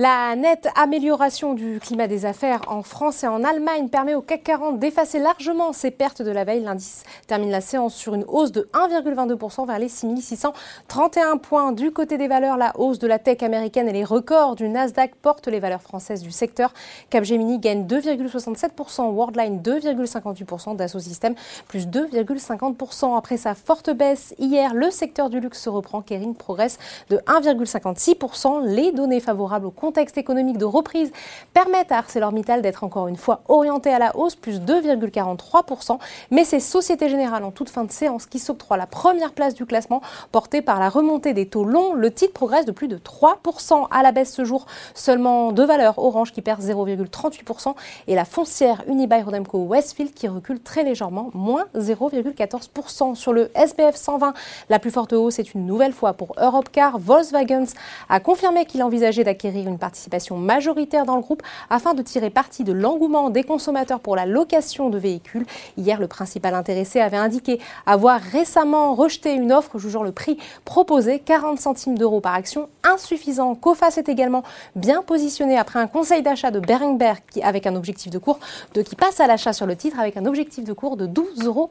La nette amélioration du climat des affaires en France et en Allemagne permet au CAC 40 d'effacer largement ses pertes de la veille. L'indice termine la séance sur une hausse de 1,22% vers les 6631 points. Du côté des valeurs, la hausse de la tech américaine et les records du Nasdaq portent les valeurs françaises du secteur. Capgemini gagne 2,67%, Worldline 2,58%, Dassault Systèmes plus 2,50%. Après sa forte baisse hier, le secteur du luxe se reprend. Kering progresse de 1,56%. Les données favorables au contexte économique de reprise permettent à ArcelorMittal d'être encore une fois orienté à la hausse, plus 2,43%. Mais c'est Société Générale en toute fin de séance qui s'octroie la première place du classement, portée par la remontée des taux longs. Le titre progresse de plus de 3% à la baisse ce jour. Seulement deux valeurs, Orange qui perd 0,38% et la foncière Unibail Rodamco Westfield qui recule très légèrement, moins 0,14%. Sur le SBF 120, la plus forte hausse est une nouvelle fois pour Europcar. Volkswagen a confirmé qu'il envisageait d'acquérir une participation majoritaire dans le groupe afin de tirer parti de l'engouement des consommateurs pour la location de véhicules. Hier, le principal intéressé avait indiqué avoir récemment rejeté une offre jugeant le prix proposé 40 centimes d'euros par action insuffisant. Coface est également bien positionné après un conseil d'achat de Berenberg qui, avec un objectif de cours qui passe à l'achat sur le titre avec un objectif de cours de 12,40 euros.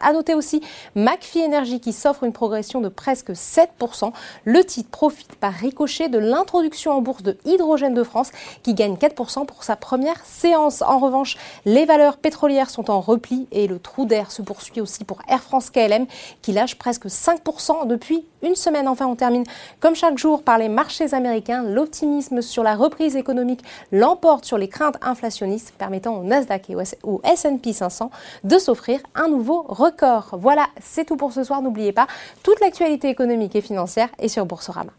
À noter aussi McPhee Energy qui s'offre une progression de presque 7%. Le titre profite par ricochet de l'introduction en bourse de Hydrogène de France qui gagne 4% pour sa première séance. En revanche, les valeurs pétrolières sont en repli et le trou d'air se poursuit aussi pour Air France KLM qui lâche presque 5% depuis une semaine. Enfin, on termine comme chaque jour par les marchés américains. L'optimisme sur la reprise économique l'emporte sur les craintes inflationnistes permettant au Nasdaq et au S&P 500 de s'offrir un nouveau record. Voilà, c'est tout pour ce soir. N'oubliez pas, toute l'actualité économique et financière est sur Boursorama.